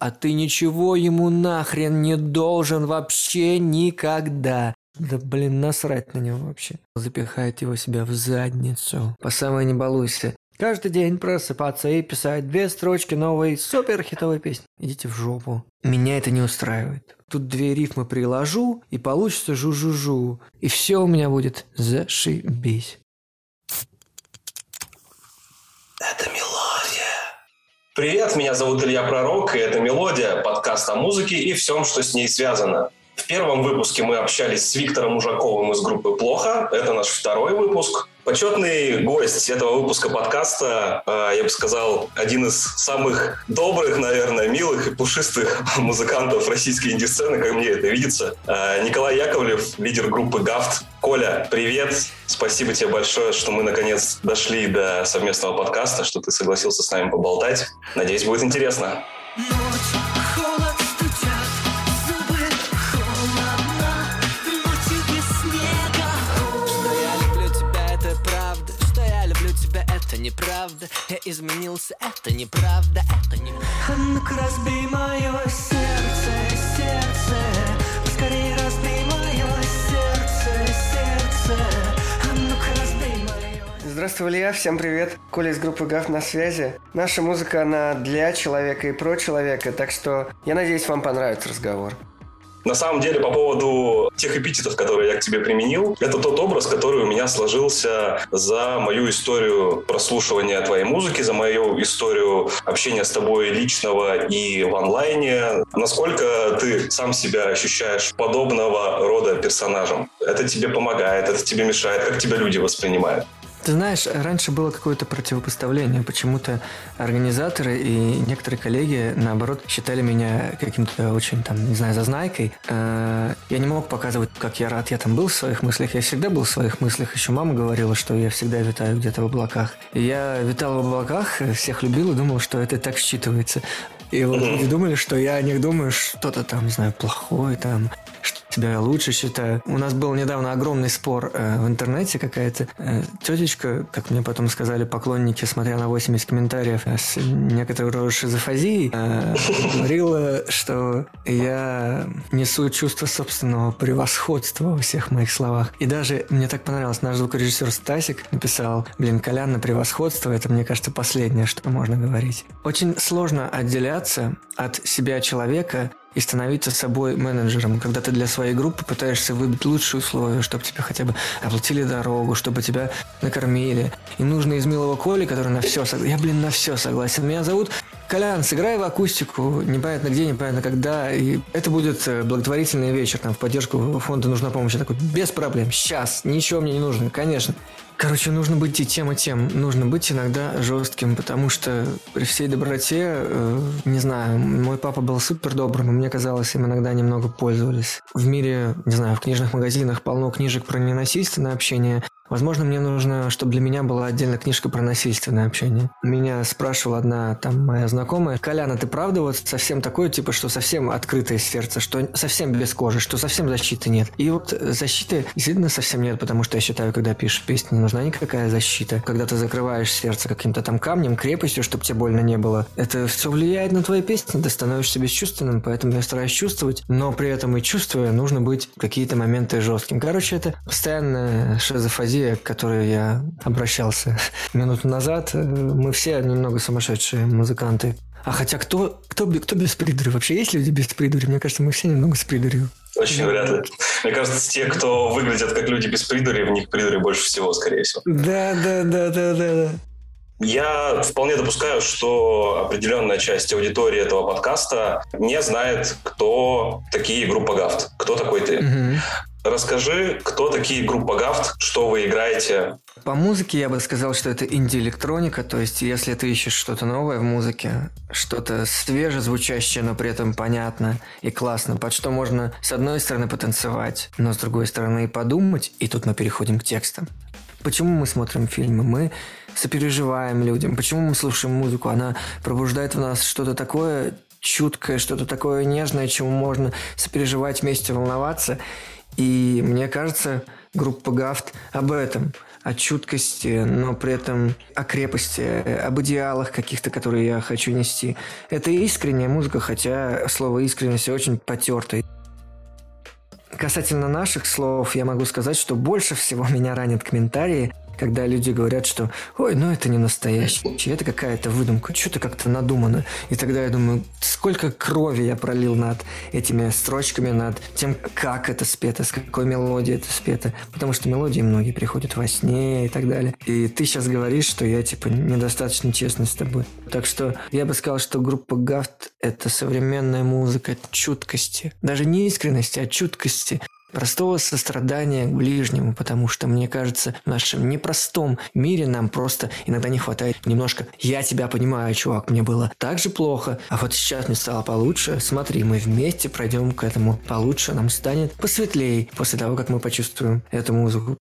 а ты ничего ему нахрен не должен вообще никогда. Да блин, насрать на него вообще. Запихает его себя в задницу. По самой не балуйся. Каждый день просыпаться и писать две строчки новой супер хитовой песни. Идите в жопу. Меня это не устраивает. Тут две рифмы приложу, и получится жу-жу-жу. И все у меня будет зашибись. Это мелодия. Привет, меня зовут Илья Пророк, и это «Мелодия», подкаст о музыке и всем, что с ней связано. В первом выпуске мы общались с Виктором Ужаковым из группы «Плохо». Это наш второй выпуск. Почетный гость этого выпуска подкаста, э, я бы сказал, один из самых добрых, наверное, милых и пушистых музыкантов российской инди-сцены, как мне это видится. Э, Николай Яковлев, лидер группы «Гафт». Коля, привет! Спасибо тебе большое, что мы наконец дошли до совместного подкаста, что ты согласился с нами поболтать. Надеюсь, будет интересно. Ночь. Неправда Я изменился, это неправда, это не А ну-ка разбей мое сердце, сердце Скорее разбей мое сердце, сердце А ну-ка разбей мое Здравствуй, Илья, всем привет. Коля из группы ГАФ на связи. Наша музыка, она для человека и про человека, так что я надеюсь, вам понравится разговор. На самом деле, по поводу тех эпитетов, которые я к тебе применил, это тот образ, который у меня сложился за мою историю прослушивания твоей музыки, за мою историю общения с тобой личного и в онлайне. Насколько ты сам себя ощущаешь подобного рода персонажем? Это тебе помогает, это тебе мешает? Как тебя люди воспринимают? Ты знаешь, раньше было какое-то противопоставление. Почему-то организаторы и некоторые коллеги, наоборот, считали меня каким-то очень, там, не знаю, зазнайкой. Э, я не мог показывать, как я рад. Я там был в своих мыслях. Я всегда был в своих мыслях. Еще мама говорила, что я всегда витаю где-то в облаках. И я витал в облаках, всех любил и думал, что это так считывается. И вот люди думали, что я о них думаю что-то там, не знаю, плохое там, что тебя лучше считаю. У нас был недавно огромный спор э, в интернете какая-то. Э, тетечка, как мне потом сказали поклонники, смотря на 80 комментариев, э, с некоторой шизофазией, э, говорила, что я несу чувство собственного превосходства во всех моих словах. И даже мне так понравилось, наш звукорежиссер Стасик написал, блин, Колян на превосходство, это, мне кажется, последнее, что можно говорить. Очень сложно отделяться от себя человека и становиться собой менеджером, когда ты для своей группы пытаешься выбить лучшие условия, чтобы тебе хотя бы оплатили дорогу, чтобы тебя накормили. И нужно из милого Коли, который на все согласен. Я, блин, на все согласен. Меня зовут Колян, сыграй в акустику, непонятно где, непонятно когда, и это будет э, благотворительный вечер, там, в поддержку фонда «Нужна помощь». Я такой, без проблем, сейчас, ничего мне не нужно, конечно. Короче, нужно быть и тем, и тем. Нужно быть иногда жестким, потому что при всей доброте, э, не знаю, мой папа был супер добрым, и мне казалось, им иногда немного пользовались. В мире, не знаю, в книжных магазинах полно книжек про ненасильственное общение, Возможно, мне нужно, чтобы для меня была отдельная книжка про насильственное общение. Меня спрашивала одна там моя знакомая, Коляна, ты правда вот совсем такой, типа, что совсем открытое сердце, что совсем без кожи, что совсем защиты нет. И вот защиты действительно совсем нет, потому что я считаю, когда пишешь песню, не нужна никакая защита. Когда ты закрываешь сердце каким-то там камнем, крепостью, чтобы тебе больно не было, это все влияет на твои песни, ты становишься бесчувственным, поэтому я стараюсь чувствовать, но при этом и чувствуя, нужно быть какие-то моменты жестким. Короче, это постоянная шизофазия друзья, к которой я обращался минуту назад, э, мы все немного сумасшедшие музыканты. А хотя кто, кто, кто без придури? Вообще есть люди без придури? Мне кажется, мы все немного с придурью. Очень вряд ли. Мне кажется, те, кто выглядят как люди без придури, в них придури больше всего, скорее всего. Да, да, да, да, да, да. Я вполне допускаю, что определенная часть аудитории этого подкаста не знает, кто такие группа Гафт, кто такой ты. Угу. Расскажи, кто такие группа Гафт, что вы играете? По музыке я бы сказал, что это инди-электроника, то есть если ты ищешь что-то новое в музыке, что-то свежезвучащее, но при этом понятно и классно, под что можно с одной стороны потанцевать, но с другой стороны и подумать, и тут мы переходим к текстам. Почему мы смотрим фильмы? Мы сопереживаем людям. Почему мы слушаем музыку? Она пробуждает в нас что-то такое чуткое, что-то такое нежное, чему можно сопереживать вместе, волноваться. И мне кажется, группа Гафт об этом. о чуткости, но при этом о крепости, об идеалах каких-то, которые я хочу нести. Это искренняя музыка, хотя слово искренность очень потертое. Касательно наших слов, я могу сказать, что больше всего меня ранят комментарии, когда люди говорят, что «Ой, ну это не настоящее, это какая-то выдумка, что-то как-то надумано». И тогда я думаю, сколько крови я пролил над этими строчками, над тем, как это спето, с какой мелодией это спето. Потому что мелодии многие приходят во сне и так далее. И ты сейчас говоришь, что я, типа, недостаточно честный с тобой. Так что я бы сказал, что группа Гафт — это современная музыка чуткости. Даже не искренности, а чуткости простого сострадания к ближнему, потому что, мне кажется, в нашем непростом мире нам просто иногда не хватает немножко «я тебя понимаю, чувак, мне было так же плохо, а вот сейчас мне стало получше, смотри, мы вместе пройдем к этому получше, нам станет посветлее после того, как мы почувствуем эту музыку.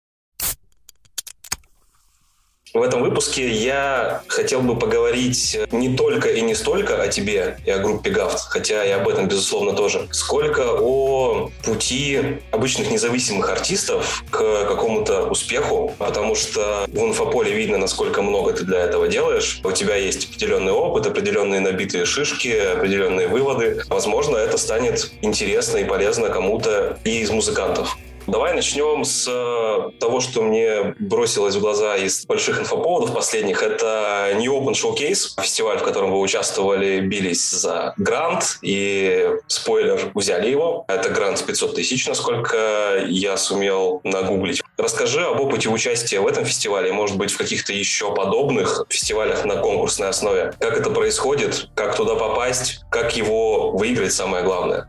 В этом выпуске я хотел бы поговорить не только и не столько о тебе и о группе Гафт, хотя и об этом, безусловно, тоже, сколько о пути обычных независимых артистов к какому-то успеху, потому что в инфополе видно, насколько много ты для этого делаешь. У тебя есть определенный опыт, определенные набитые шишки, определенные выводы. Возможно, это станет интересно и полезно кому-то и из музыкантов. Давай начнем с э, того, что мне бросилось в глаза из больших инфоповодов последних. Это New Open Showcase, фестиваль, в котором вы участвовали, бились за грант, и, спойлер, взяли его. Это грант 500 тысяч, насколько я сумел нагуглить. Расскажи об опыте участия в этом фестивале, может быть, в каких-то еще подобных фестивалях на конкурсной основе. Как это происходит, как туда попасть, как его выиграть, самое главное.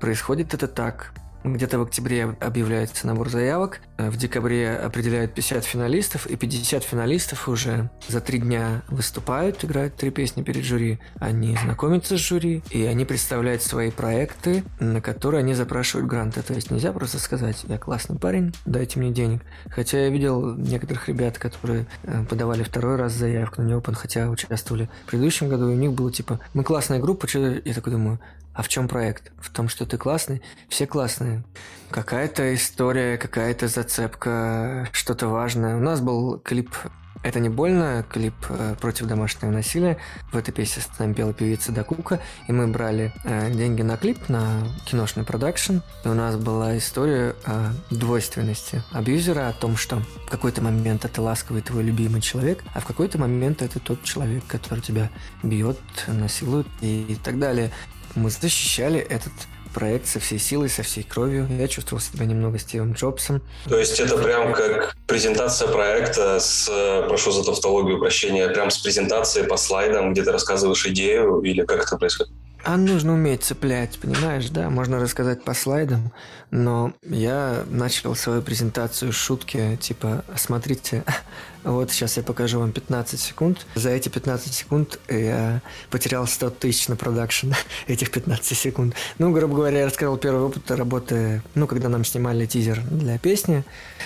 Происходит это так. Где-то в октябре объявляется набор заявок, э, в декабре определяют 50 финалистов, и 50 финалистов уже за три дня выступают, играют три песни перед жюри. Они знакомятся с жюри, и они представляют свои проекты, на которые они запрашивают гранты. То есть нельзя просто сказать, я классный парень, дайте мне денег. Хотя я видел некоторых ребят, которые э, подавали второй раз заявку на Неопен, хотя участвовали в предыдущем году, и у них было типа, мы классная группа, что я такой думаю, а в чем проект? В том, что ты классный? Все классные. Какая-то история, какая-то зацепка, что-то важное. У нас был клип это не больно, клип э, против домашнего насилия. В этой песне с нами пела певица Дакука, и мы брали э, деньги на клип, на киношный продакшн. И у нас была история о двойственности абьюзера, о том, что в какой-то момент это ласковый твой любимый человек, а в какой-то момент это тот человек, который тебя бьет, насилует и так далее мы защищали этот проект со всей силой, со всей кровью. Я чувствовал себя немного Стивом Джобсом. То есть это прям как презентация проекта с, прошу за тавтологию прощения, прям с презентацией по слайдам, где ты рассказываешь идею или как это происходит? А нужно уметь цеплять, понимаешь, да? Можно рассказать по слайдам, но я начал свою презентацию с шутки, типа, смотрите, вот сейчас я покажу вам 15 секунд. За эти 15 секунд я потерял 100 тысяч на продакшн этих 15 секунд. Ну, грубо говоря, я рассказал первый опыт работы, ну, когда нам снимали тизер для песни.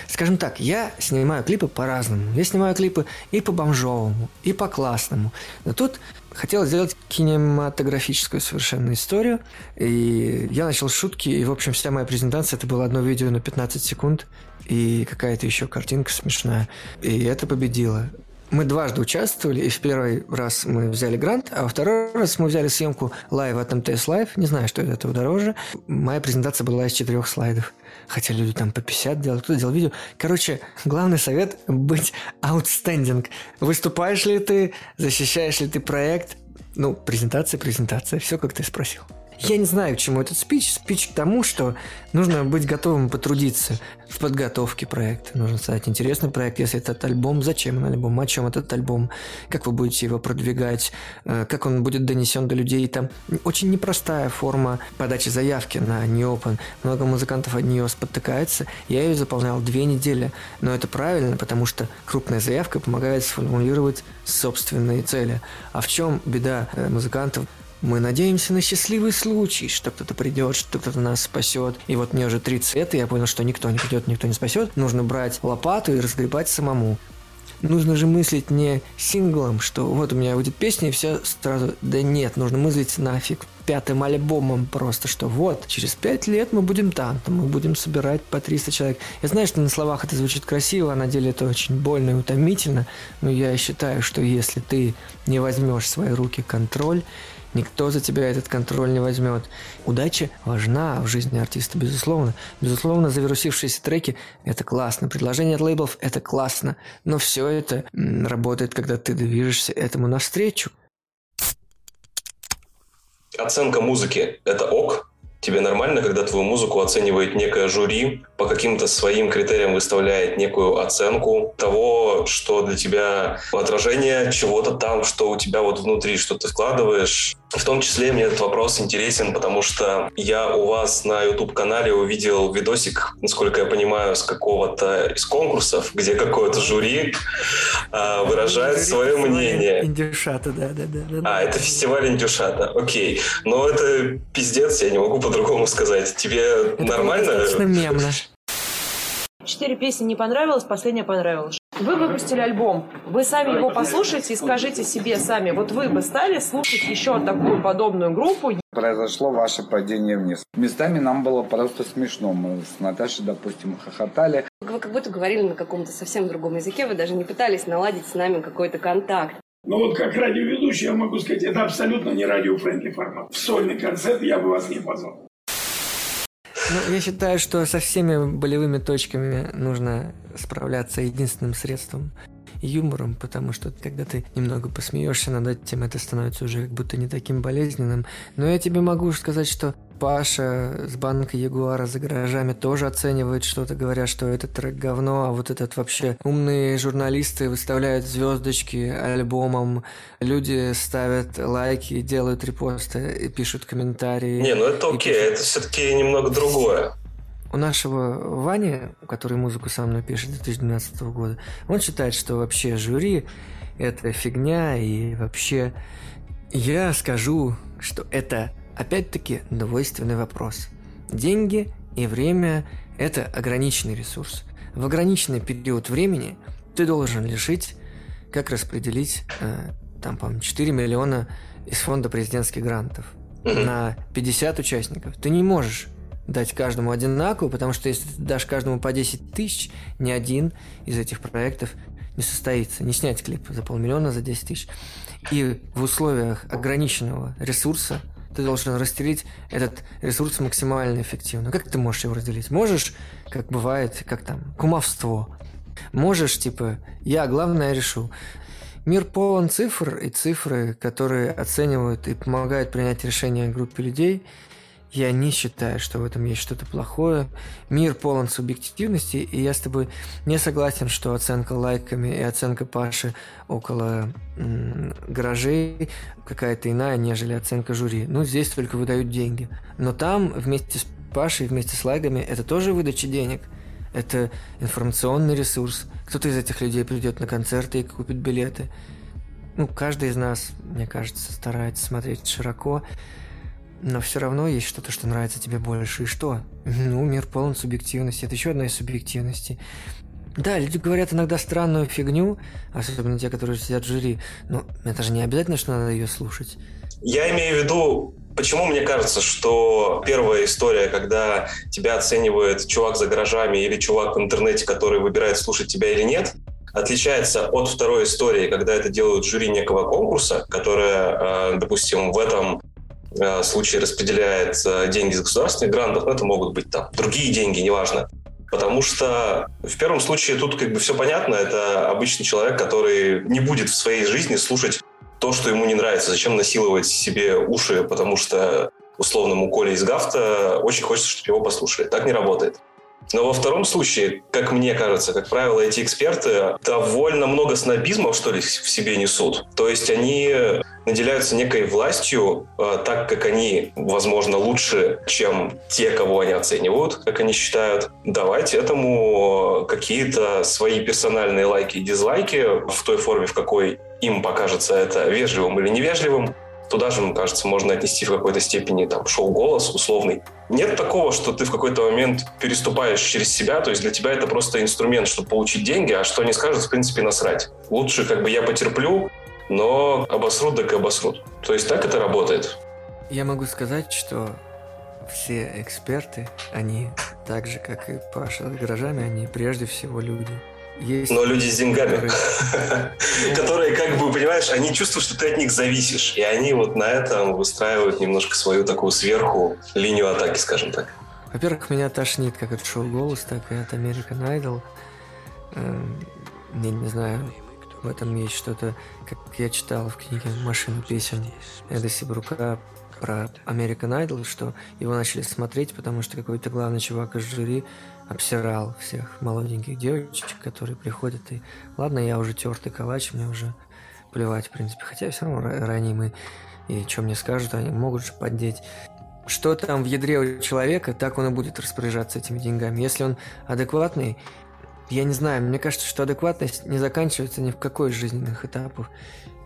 Скажем так, я снимаю клипы по-разному. Я снимаю клипы и по бомжовому, и по классному. Но тут хотел сделать кинематографическую совершенно историю. И я начал шутки, и, в общем, вся моя презентация это было одно видео на 15 секунд и какая-то еще картинка смешная. И это победило. Мы дважды участвовали, и в первый раз мы взяли грант, а во второй раз мы взяли съемку live от МТС Live. Не знаю, что из этого дороже. Моя презентация была из четырех слайдов. Хотя люди там по 50 делают, кто-то делал видео. Короче, главный совет – быть outstanding. Выступаешь ли ты, защищаешь ли ты проект? Ну, презентация, презентация, все, как ты спросил. Я не знаю, к чему этот спич. Спич к тому, что нужно быть готовым потрудиться в подготовке проекта. Нужно создать интересный проект. Если этот альбом, зачем он альбом, о чем этот альбом, как вы будете его продвигать, э, как он будет донесен до людей. Там очень непростая форма подачи заявки на Neopen. Много музыкантов от нее спотыкается. Я ее заполнял две недели. Но это правильно, потому что крупная заявка помогает сформулировать собственные цели. А в чем беда э, музыкантов? Мы надеемся на счастливый случай, что кто-то придет, что кто-то нас спасет. И вот мне уже 30 лет, и я понял, что никто не придет, никто не спасет. Нужно брать лопату и разгребать самому. нужно же мыслить не синглом, что вот у меня будет песня и все сразу. Да нет, нужно мыслить нафиг пятым альбомом просто, что вот, через пять лет мы будем там, там мы будем собирать по 300 человек. Я знаю, что на словах это звучит красиво, а на деле это очень больно и утомительно, но я считаю, что если ты не возьмешь в свои руки контроль, никто за тебя этот контроль не возьмет. Удача важна в жизни артиста, безусловно. Безусловно, завирусившиеся треки – это классно. Предложение от лейблов – это классно. Но все это работает, когда ты движешься этому навстречу. Оценка музыки – это ок? Тебе нормально, когда твою музыку оценивает некое жюри, по каким-то своим критериям выставляет некую оценку того, что для тебя отражение чего-то там, что у тебя вот внутри, что ты вкладываешь, в том числе мне этот вопрос интересен, потому что я у вас на YouTube-канале увидел видосик, насколько я понимаю, с какого-то из конкурсов, где какое-то жюри а, выражает свое мнение. Индюшата, да, да, да, да. А, это фестиваль Индюшата, окей. Но это пиздец, я не могу по-другому сказать. Тебе это нормально? Это мемно. Четыре песни не понравилось, последняя понравилась. Вы выпустили альбом, вы сами его послушайте и скажите себе сами, вот вы бы стали слушать еще такую подобную группу? Произошло ваше падение вниз. Местами нам было просто смешно. Мы с Наташей, допустим, хохотали. Вы как будто говорили на каком-то совсем другом языке, вы даже не пытались наладить с нами какой-то контакт. Но вот как радиоведущий я могу сказать, это абсолютно не радиофрендли формат. В сольный концерт я бы вас не позвал. Ну, я считаю, что со всеми болевыми точками нужно справляться единственным средством юмором, потому что когда ты немного посмеешься над этим, это становится уже как будто не таким болезненным. Но я тебе могу сказать, что Паша с банка Ягуара за гаражами тоже оценивает что-то, говоря, что этот трек говно, а вот этот вообще умные журналисты выставляют звездочки альбомом, люди ставят лайки, делают репосты и пишут комментарии. Не, ну это окей, пишут... это все-таки немного другое. У нашего Вани, который музыку со мной пишет 2012 года, он считает, что вообще жюри это фигня и вообще я скажу, что это Опять-таки двойственный вопрос. Деньги и время – это ограниченный ресурс. В ограниченный период времени ты должен решить, как распределить э, там, по 4 миллиона из фонда президентских грантов на 50 участников. Ты не можешь дать каждому одинаково, потому что если ты дашь каждому по 10 тысяч, ни один из этих проектов не состоится. Не снять клип за полмиллиона, за 10 тысяч. И в условиях ограниченного ресурса – ты должен разделить этот ресурс максимально эффективно. Как ты можешь его разделить? Можешь, как бывает, как там, кумовство. Можешь, типа, я, главное, решу. Мир полон цифр, и цифры, которые оценивают и помогают принять решение группе людей – я не считаю, что в этом есть что-то плохое. Мир полон субъективности, и я с тобой не согласен, что оценка лайками и оценка Паши около м- гаражей какая-то иная, нежели оценка жюри. Ну, здесь только выдают деньги. Но там вместе с Пашей, вместе с лайками, это тоже выдача денег. Это информационный ресурс. Кто-то из этих людей придет на концерты и купит билеты. Ну, каждый из нас, мне кажется, старается смотреть широко. Но все равно есть что-то, что нравится тебе больше. И что? Ну, мир полон субъективности. Это еще одна из субъективностей. Да, люди говорят иногда странную фигню, особенно те, которые сидят в жюри. Но это же не обязательно, что надо ее слушать. Я имею в виду, почему мне кажется, что первая история, когда тебя оценивает чувак за гаражами или чувак в интернете, который выбирает слушать тебя или нет, отличается от второй истории, когда это делают жюри некого конкурса, которое, э, допустим, в этом случае распределяет э, деньги из государственных грантов, но это могут быть там другие деньги, неважно. Потому что в первом случае тут как бы все понятно. Это обычный человек, который не будет в своей жизни слушать то, что ему не нравится. Зачем насиловать себе уши, потому что условному Коле из Гафта очень хочется, чтобы его послушали. Так не работает. Но во втором случае, как мне кажется, как правило, эти эксперты довольно много снобизма, что ли, в себе несут. То есть они наделяются некой властью, э, так как они, возможно, лучше, чем те, кого они оценивают, как они считают, давать этому какие-то свои персональные лайки и дизлайки в той форме, в какой им покажется это вежливым или невежливым. Туда же, мне кажется, можно отнести в какой-то степени там шоу-голос условный. Нет такого, что ты в какой-то момент переступаешь через себя, то есть для тебя это просто инструмент, чтобы получить деньги, а что они скажут, в принципе, насрать. Лучше как бы я потерплю, но обосрут так и обосрут. То есть так это работает. Я могу сказать, что все эксперты, они так же, как и Паша с гаражами, они прежде всего люди. Есть Но люди с деньгами, которые, как бы, понимаешь, они чувствуют, что ты от них зависишь. И они вот на этом выстраивают немножко свою такую сверху линию атаки, скажем так. Во-первых, меня тошнит как от шоу «Голос», так и от American Idol. Эм, я не знаю, в этом есть что-то, как я читал в книге «Машина песен» Эда Сибрука про American Idol, что его начали смотреть, потому что какой-то главный чувак из жюри обсирал всех молоденьких девочек, которые приходят и ладно, я уже тертый калач, мне уже плевать, в принципе, хотя все равно ранимый, и что мне скажут, они могут же поддеть. Что там в ядре у человека, так он и будет распоряжаться этими деньгами. Если он адекватный, я не знаю, мне кажется, что адекватность не заканчивается ни в какой из жизненных этапов.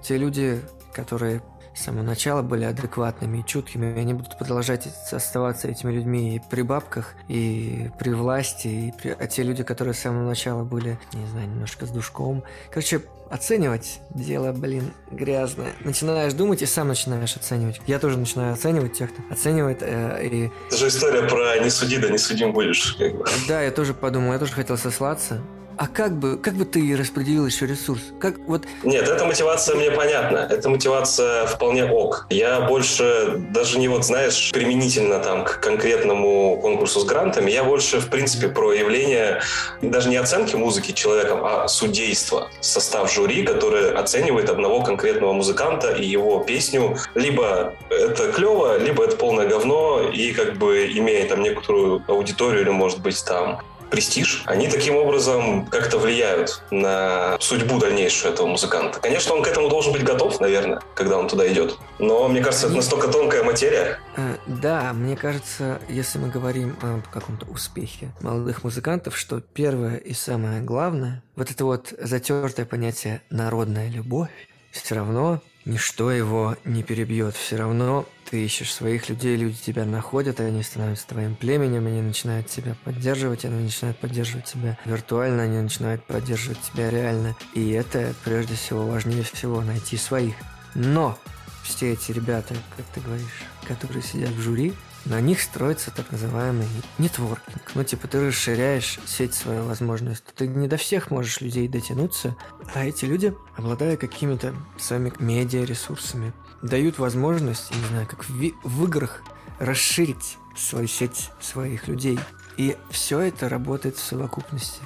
Те люди, которые с самого начала были адекватными и чуткими, и они будут продолжать оставаться этими людьми и при бабках, и при власти, и при... а те люди, которые с самого начала были, не знаю, немножко с душком. Короче, оценивать дело, блин, грязное. Начинаешь думать и сам начинаешь оценивать. Я тоже начинаю оценивать тех, кто оценивает. Э, и... Это же история про не суди, да не судим будешь. Как бы. Да, я тоже подумал, я тоже хотел сослаться. А как бы, как бы ты распределил еще ресурс? Как вот... Нет, эта мотивация мне понятна. Эта мотивация вполне ок. Я больше даже не вот, знаешь, применительно там к конкретному конкурсу с грантами, я больше, в принципе, про явление даже не оценки музыки человеком, а судейства. Состав жюри, который оценивает одного конкретного музыканта и его песню. Либо это клево, либо это полное говно, и как бы имея там некоторую аудиторию или, может быть, там престиж, они таким образом как-то влияют на судьбу дальнейшую этого музыканта. Конечно, он к этому должен быть готов, наверное, когда он туда идет. Но мне кажется, это настолько тонкая материя. Э, да, мне кажется, если мы говорим о каком-то успехе молодых музыкантов, что первое и самое главное, вот это вот затертое понятие «народная любовь», все равно ничто его не перебьет. Все равно ты ищешь своих людей, люди тебя находят, они становятся твоим племенем, они начинают тебя поддерживать, они начинают поддерживать тебя виртуально, они начинают поддерживать тебя реально. И это, прежде всего, важнее всего, найти своих. Но все эти ребята, как ты говоришь, которые сидят в жюри, на них строится так называемый нетворкинг. Ну, типа, ты расширяешь сеть свою возможность. Ты не до всех можешь людей дотянуться, а эти люди, обладая какими-то своими медиа-ресурсами, дают возможность, не знаю, как в, в играх, расширить свою сеть своих людей. И все это работает в совокупности.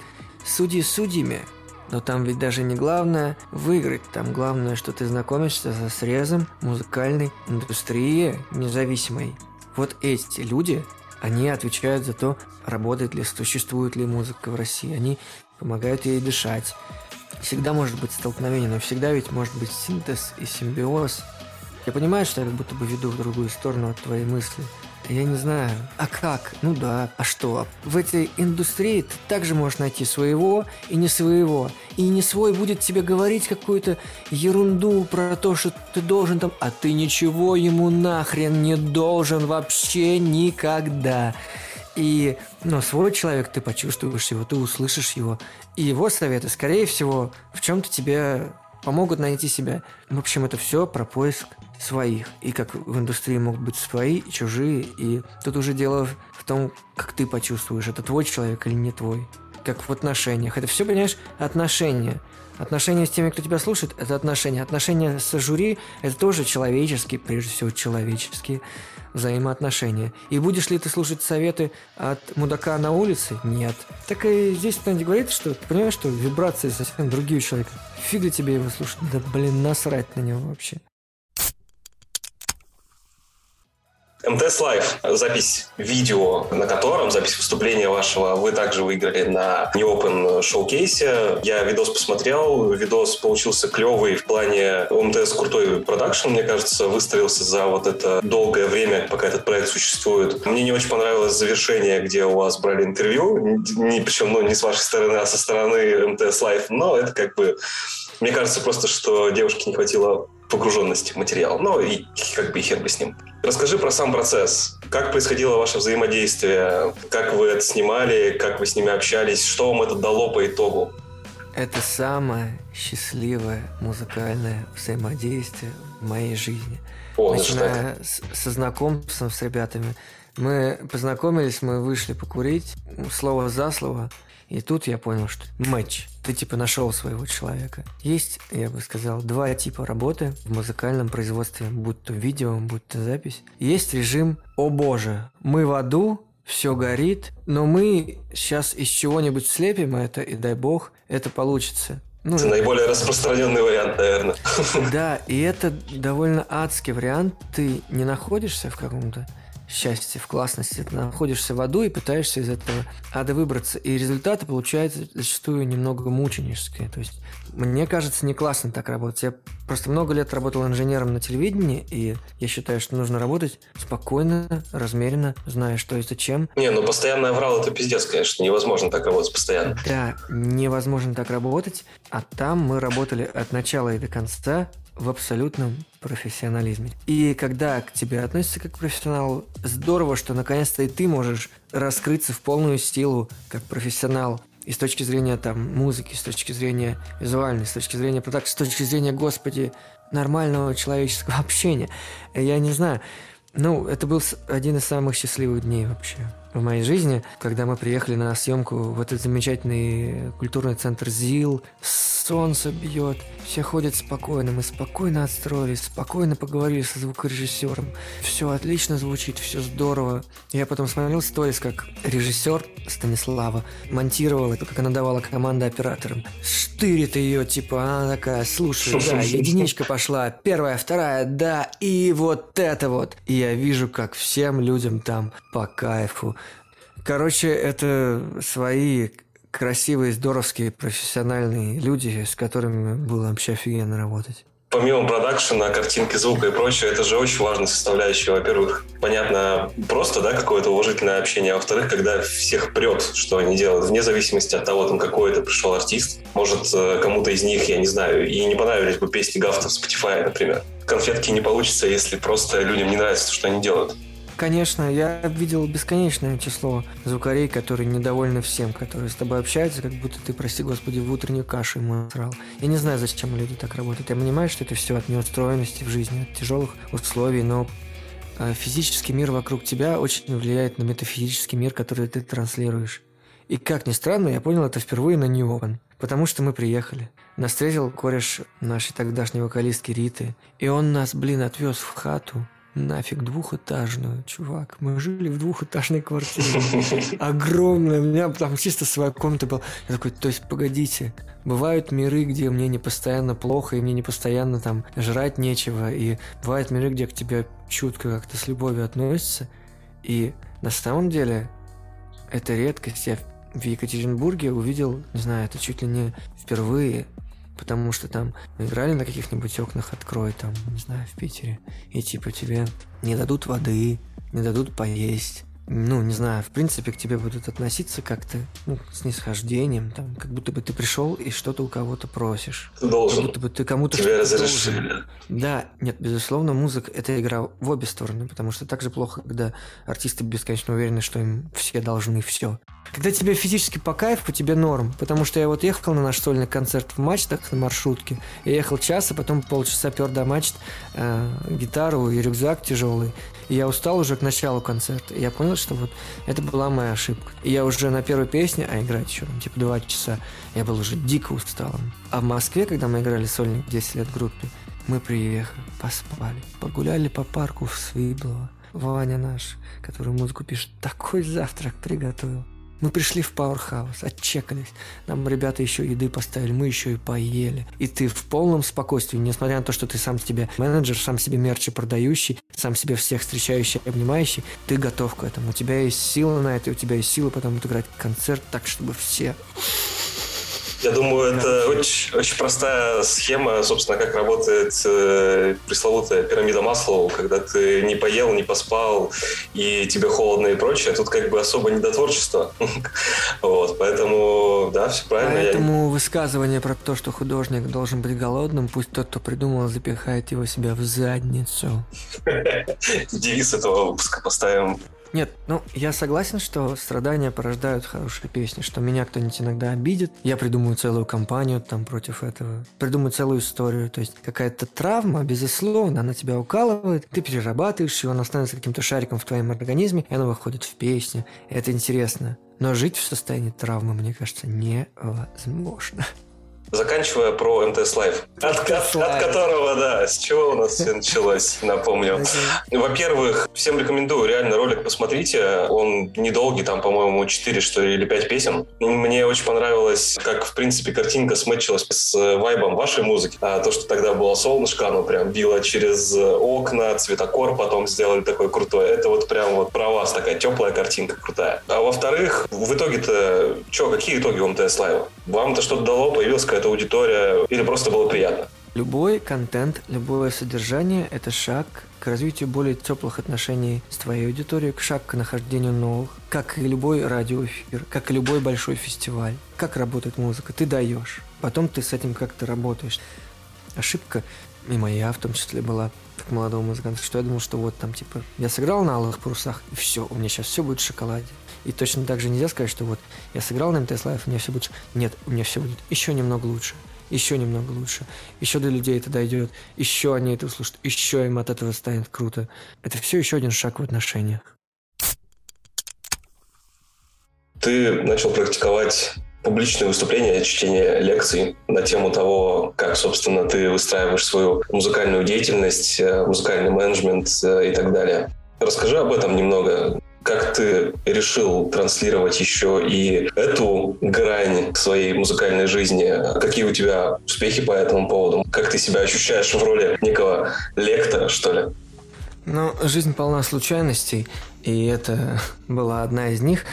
Судьи судьями, но там ведь даже не главное выиграть, там главное, что ты знакомишься со срезом музыкальной индустрии независимой. Вот эти люди, они отвечают за то, работает ли, существует ли музыка в России. Они помогают ей дышать. Всегда может быть столкновение, но всегда ведь может быть синтез и симбиоз. Я понимаю, что я как будто бы веду в другую сторону от твоей мысли – я не знаю. А как? Ну да. А что? В этой индустрии ты также можешь найти своего и не своего. И не свой будет тебе говорить какую-то ерунду про то, что ты должен там... А ты ничего ему нахрен не должен вообще никогда. И, ну, свой человек, ты почувствуешь его, ты услышишь его. И его советы, скорее всего, в чем-то тебе помогут найти себя. В общем, это все про поиск своих. И как в индустрии могут быть свои чужие. И тут уже дело в том, как ты почувствуешь, это твой человек или не твой. Как в отношениях. Это все, понимаешь, отношения. Отношения с теми, кто тебя слушает, это отношения. Отношения с жюри – это тоже человеческие, прежде всего человеческие взаимоотношения. И будешь ли ты слушать советы от мудака на улице? Нет. Так и здесь Танди говорит, что ты понимаешь, что вибрации совсем другие у человека. Фиг ли тебе его слушать? Да блин, насрать на него вообще. МТС Live, запись видео, на котором, запись выступления вашего, вы также выиграли на не Open шоу-кейсе. Я видос посмотрел, видос получился клевый в плане МТС крутой продакшн, мне кажется, выставился за вот это долгое время, пока этот проект существует. Мне не очень понравилось завершение, где у вас брали интервью, не, причем ну, не с вашей стороны, а со стороны МТС Live, но это как бы мне кажется просто, что девушке не хватило погруженности в материал. Ну и как бы хер бы с ним. Расскажи про сам процесс. Как происходило ваше взаимодействие? Как вы это снимали? Как вы с ними общались? Что вам это дало по итогу? Это самое счастливое музыкальное взаимодействие в моей жизни. О, Начиная с, со знакомством с ребятами. Мы познакомились, мы вышли покурить, слово за слово. И тут я понял, что матч. Ты типа нашел своего человека. Есть, я бы сказал, два типа работы в музыкальном производстве, будь то видео, будь то запись. Есть режим «О боже, мы в аду, все горит, но мы сейчас из чего-нибудь слепим это, и дай бог, это получится. Ну, это наиболее распространенный вариант, наверное. Да, и это довольно адский вариант. Ты не находишься в каком-то счастье, в классности. Ты находишься в аду и пытаешься из этого ада выбраться. И результаты получаются зачастую немного мученические. То есть, мне кажется, не классно так работать. Я просто много лет работал инженером на телевидении, и я считаю, что нужно работать спокойно, размеренно, зная, что и зачем. Не, ну постоянно врал это пиздец, конечно. Невозможно так работать постоянно. Да, невозможно так работать. А там мы работали от начала и до конца в абсолютном профессионализме. И когда к тебе относятся как к профессионалу, здорово, что наконец-то и ты можешь раскрыться в полную силу как профессионал. И с точки зрения там музыки, с точки зрения визуальной, с точки зрения продакции, с точки зрения, господи, нормального человеческого общения. Я не знаю. Ну, это был один из самых счастливых дней вообще в моей жизни, когда мы приехали на съемку в этот замечательный культурный центр ЗИЛ. Солнце бьет, все ходят спокойно, мы спокойно отстроились, спокойно поговорили со звукорежиссером. Все отлично звучит, все здорово. Я потом смотрел сторис, как режиссер Станислава монтировал это, как она давала команды операторам. Штырит ее, типа, она такая, слушай, да, единичка пошла, первая, вторая, да, и вот это вот. И я вижу, как всем людям там по кайфу. Короче, это свои красивые, здоровские, профессиональные люди, с которыми было вообще офигенно работать. Помимо продакшена, картинки, звука и прочего, это же очень важная составляющая. Во-первых, понятно, просто, да, какое-то уважительное общение. А во-вторых, когда всех прет, что они делают, вне зависимости от того, там, какой это пришел артист. Может, э, кому-то из них, я не знаю, и не понравились бы песни Гафта в Spotify, например. Конфетки не получится, если просто людям не нравится, что они делают. Конечно, я видел бесконечное число звукарей, которые недовольны всем, которые с тобой общаются, как будто ты, прости господи, в утреннюю кашу ему срал. Я не знаю, зачем люди так работают. Я понимаю, что это все от неустроенности в жизни, от тяжелых условий, но а, физический мир вокруг тебя очень влияет на метафизический мир, который ты транслируешь. И как ни странно, я понял это впервые на New Open. Потому что мы приехали. Нас встретил кореш нашей тогдашней вокалистки Риты. И он нас, блин, отвез в хату нафиг двухэтажную, чувак. Мы жили в двухэтажной квартире. Огромная. У меня там чисто своя комната была. Я такой, то есть, погодите, бывают миры, где мне не постоянно плохо, и мне не постоянно там жрать нечего, и бывают миры, где к тебе чутко как-то с любовью относятся. И на самом деле это редкость. Я в Екатеринбурге увидел, не знаю, это чуть ли не впервые потому что там играли на каких-нибудь окнах «Открой», там, не знаю, в Питере, и типа тебе не дадут воды, не дадут поесть, ну, не знаю, в принципе, к тебе будут относиться как-то ну, с нисхождением, там, как будто бы ты пришел и что-то у кого-то просишь. Ты должен. Как будто бы ты кому-то Тебе разрешили. Да, нет, безусловно, музыка – это игра в обе стороны, потому что так же плохо, когда артисты бесконечно уверены, что им все должны все. Когда тебе физически по кайфу, тебе норм. Потому что я вот ехал на наш сольный концерт в мачтах на маршрутке. Я ехал час, а потом полчаса пер до мачт э, гитару и рюкзак тяжелый. Я устал уже к началу концерта. И я понял, что вот это была моя ошибка. И я уже на первой песне, а играть еще ну, типа два часа, я был уже дико усталым. А в Москве, когда мы играли сольник 10 лет в группе, мы приехали, поспали, погуляли по парку в Свиблово. Ваня наш, который музыку пишет, такой завтрак приготовил. Мы пришли в Пауэрхаус, отчекались. Нам ребята еще еды поставили, мы еще и поели. И ты в полном спокойствии, несмотря на то, что ты сам себе менеджер, сам себе мерчи продающий, сам себе всех встречающий, обнимающий, ты готов к этому. У тебя есть сила на это, у тебя есть сила потом отыграть концерт так, чтобы все Я думаю, это очень, очень простая схема, собственно, как работает э, пресловутая пирамида Маслоу, когда ты не поел, не поспал, и тебе холодно и прочее. Тут как бы особо недотворчество. вот, поэтому, да, все правильно. Поэтому Я... высказывание про то, что художник должен быть голодным, пусть тот, кто придумал, запихает его себя в задницу. Девиз этого выпуска поставим нет, ну, я согласен, что страдания порождают хорошие песни, что меня кто-нибудь иногда обидит, я придумаю целую кампанию там против этого, придумаю целую историю, то есть какая-то травма, безусловно, она тебя укалывает, ты перерабатываешь ее, она становится каким-то шариком в твоем организме, и она выходит в песню, это интересно. Но жить в состоянии травмы, мне кажется, невозможно. Заканчивая про МТС Лайв, от, от, от которого, да, с чего у нас все началось, напомню. Во-первых, всем рекомендую, реально ролик посмотрите, он недолгий, там, по-моему, 4, что ли, или 5 песен. Мне очень понравилось, как, в принципе, картинка смычилась с вайбом вашей музыки. А то, что тогда было солнышко, оно прям било через окна, цветокор потом сделали такой крутой. Это вот прям вот про вас такая теплая картинка крутая. А во-вторых, в итоге-то, что, какие итоги у МТС Лайва? Вам-то что-то дало, появилась какая-то аудитория, или просто было приятно? Любой контент, любое содержание – это шаг к развитию более теплых отношений с твоей аудиторией, к шаг к нахождению новых, как и любой радиоэфир, как и любой большой фестиваль. Как работает музыка? Ты даешь, потом ты с этим как-то работаешь. Ошибка, и моя в том числе была, как молодого музыканта, что я думал, что вот там, типа, я сыграл на алых парусах, и все, у меня сейчас все будет в шоколаде. И точно так же нельзя сказать, что вот я сыграл на МТС Live, у меня все будет... Нет, у меня все будет еще немного лучше. Еще немного лучше. Еще до людей это дойдет. Еще они это услышат. Еще им от этого станет круто. Это все еще один шаг в отношениях. Ты начал практиковать публичные выступления, чтение лекций на тему того, как, собственно, ты выстраиваешь свою музыкальную деятельность, э, музыкальный менеджмент э, и так далее. Расскажи об этом немного. Как ты решил транслировать еще и эту грань своей музыкальной жизни? Какие у тебя успехи по этому поводу? Как ты себя ощущаешь в роли некого лектора, что ли? Ну, жизнь полна случайностей, и это была одна из них.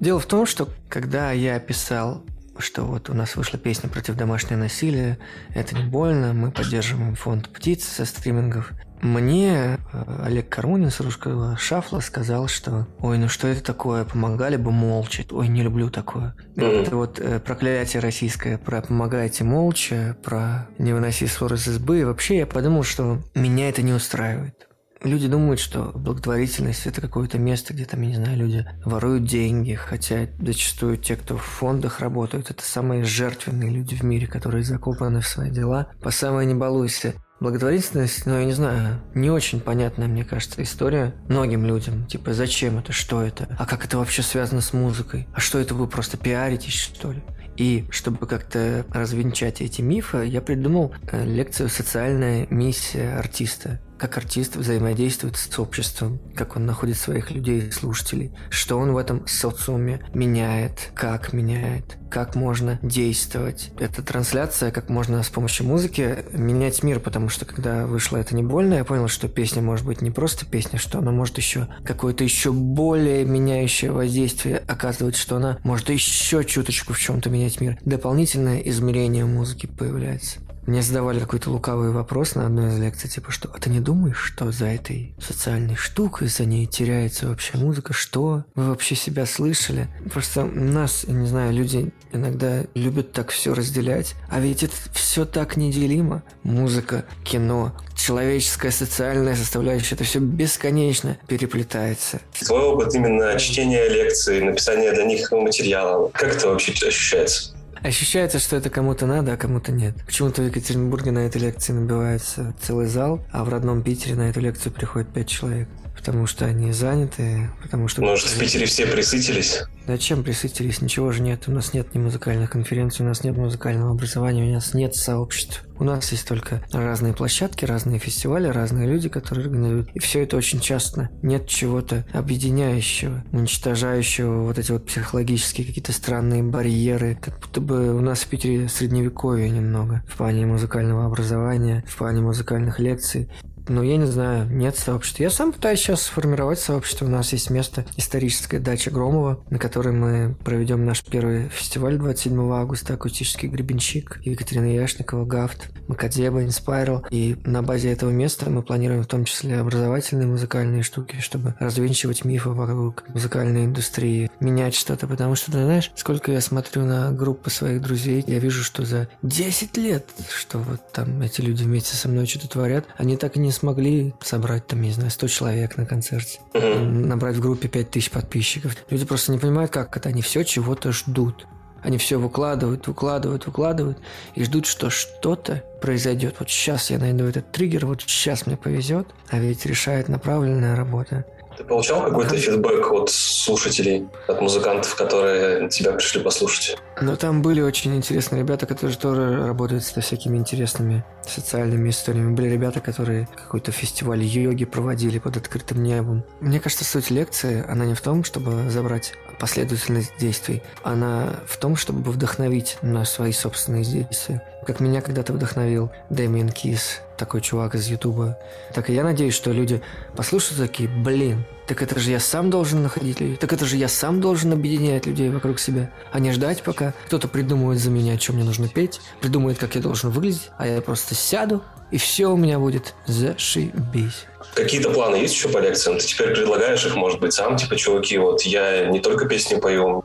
Дело в том, что когда я писал что вот у нас вышла песня против домашнего насилия, это не больно, мы поддерживаем фонд птиц со стримингов. Мне э, Олег Кармунин с русского шафла сказал, что «Ой, ну что это такое? Помогали бы молча. Ой, не люблю такое». Mm-hmm. Это вот э, проклятие российское про «помогайте молча», про «не выноси ссор из избы». И вообще я подумал, что меня это не устраивает. Люди думают, что благотворительность – это какое-то место, где там, я не знаю, люди воруют деньги, хотя зачастую те, кто в фондах работают, это самые жертвенные люди в мире, которые закопаны в свои дела. По самое не балуйся. Благотворительность, ну, я не знаю, не очень понятная, мне кажется, история многим людям. Типа, зачем это, что это, а как это вообще связано с музыкой? А что это вы просто пиаритесь, что ли? И чтобы как-то развенчать эти мифы, я придумал э, лекцию «Социальная миссия артиста» как артист взаимодействует с обществом, как он находит своих людей, слушателей, что он в этом социуме меняет, как меняет, как можно действовать. Эта трансляция, как можно с помощью музыки менять мир, потому что когда вышло это не больно, я понял, что песня может быть не просто песня, что она может еще какое-то еще более меняющее воздействие оказывать, что она может еще чуточку в чем-то менять мир. Дополнительное измерение музыки появляется. Мне задавали какой-то лукавый вопрос на одной из лекций, типа, что «А ты не думаешь, что за этой социальной штукой, за ней теряется вообще музыка? Что? Вы вообще себя слышали?» Просто нас, я не знаю, люди иногда любят так все разделять, а ведь это все так неделимо. Музыка, кино, человеческая, социальная составляющая, это все бесконечно переплетается. Твой опыт именно чтения лекций, написания для них материала, как это вообще ощущается? Ощущается, что это кому-то надо, а кому-то нет. Почему-то в Екатеринбурге на этой лекции набивается целый зал, а в родном Питере на эту лекцию приходит пять человек. Потому что они заняты, потому что... Может, в Питере все присытились? Зачем присытились? Ничего же нет. У нас нет ни музыкальных конференций, у нас нет музыкального образования, у нас нет сообществ. У нас есть только разные площадки, разные фестивали, разные люди, которые организуют. И все это очень частно. Нет чего-то объединяющего, уничтожающего вот эти вот психологические какие-то странные барьеры. Как будто бы у нас в Питере средневековье немного в плане музыкального образования, в плане музыкальных лекций. Ну, я не знаю, нет сообщества. Я сам пытаюсь сейчас сформировать сообщество. У нас есть место историческая дача Громова, на которой мы проведем наш первый фестиваль 27 августа, акустический гребенщик, Екатерина Яшникова, Гафт, Макадеба, Инспайрал. И на базе этого места мы планируем в том числе образовательные музыкальные штуки, чтобы развенчивать мифы вокруг музыкальной индустрии, менять что-то, потому что, ты знаешь, сколько я смотрю на группы своих друзей, я вижу, что за 10 лет, что вот там эти люди вместе со мной что-то творят, они так и не смогли собрать там, не знаю, 100 человек на концерте, набрать в группе 5000 подписчиков. Люди просто не понимают, как это, они все чего-то ждут. Они все выкладывают, выкладывают, выкладывают и ждут, что что-то произойдет. Вот сейчас я найду этот триггер, вот сейчас мне повезет, а ведь решает направленная работа. Ты получал какой-то фидбэк от слушателей, от музыкантов, которые тебя пришли послушать? Но там были очень интересные ребята, которые тоже работают со всякими интересными социальными историями. Были ребята, которые какой-то фестиваль йоги проводили под открытым небом. Мне кажется, суть лекции, она не в том, чтобы забрать последовательность действий. Она в том, чтобы вдохновить на свои собственные действия. Как меня когда-то вдохновил Дэмиен Кис, такой чувак из Ютуба. Так и я надеюсь, что люди послушают такие, блин, так это же я сам должен находить людей. Так это же я сам должен объединять людей вокруг себя. А не ждать, пока кто-то придумывает за меня, что мне нужно петь, придумает, как я должен выглядеть, а я просто сяду, и все у меня будет зашибись. Какие-то планы есть еще по лекциям? Ты теперь предлагаешь их, может быть, сам, типа, чуваки, вот я не только песни пою.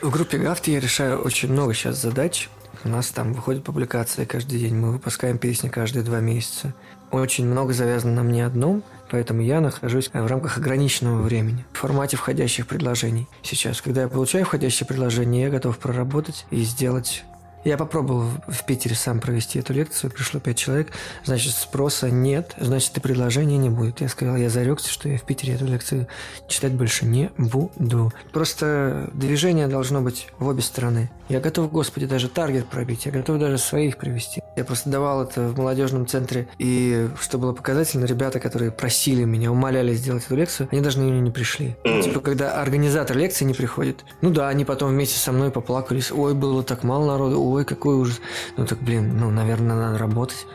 В группе Гафти я решаю очень много сейчас задач. У нас там выходят публикации каждый день, мы выпускаем песни каждые два месяца. Очень много завязано на мне одном, поэтому я нахожусь в рамках ограниченного времени, в формате входящих предложений. Сейчас, когда я получаю входящее предложение, я готов проработать и сделать я попробовал в Питере сам провести эту лекцию, пришло пять человек, значит, спроса нет, значит, и предложения не будет. Я сказал, я зарекся, что я в Питере эту лекцию читать больше не буду. Просто движение должно быть в обе стороны. Я готов, Господи, даже таргет пробить, я готов даже своих привести. Я просто давал это в молодежном центре, и что было показательно, ребята, которые просили меня, умоляли сделать эту лекцию, они даже на нее не пришли. Типа, когда организатор лекции не приходит, ну да, они потом вместе со мной поплакались, ой, было так мало народу, ой, какой ужас. Ну так, блин, ну, наверное, надо работать.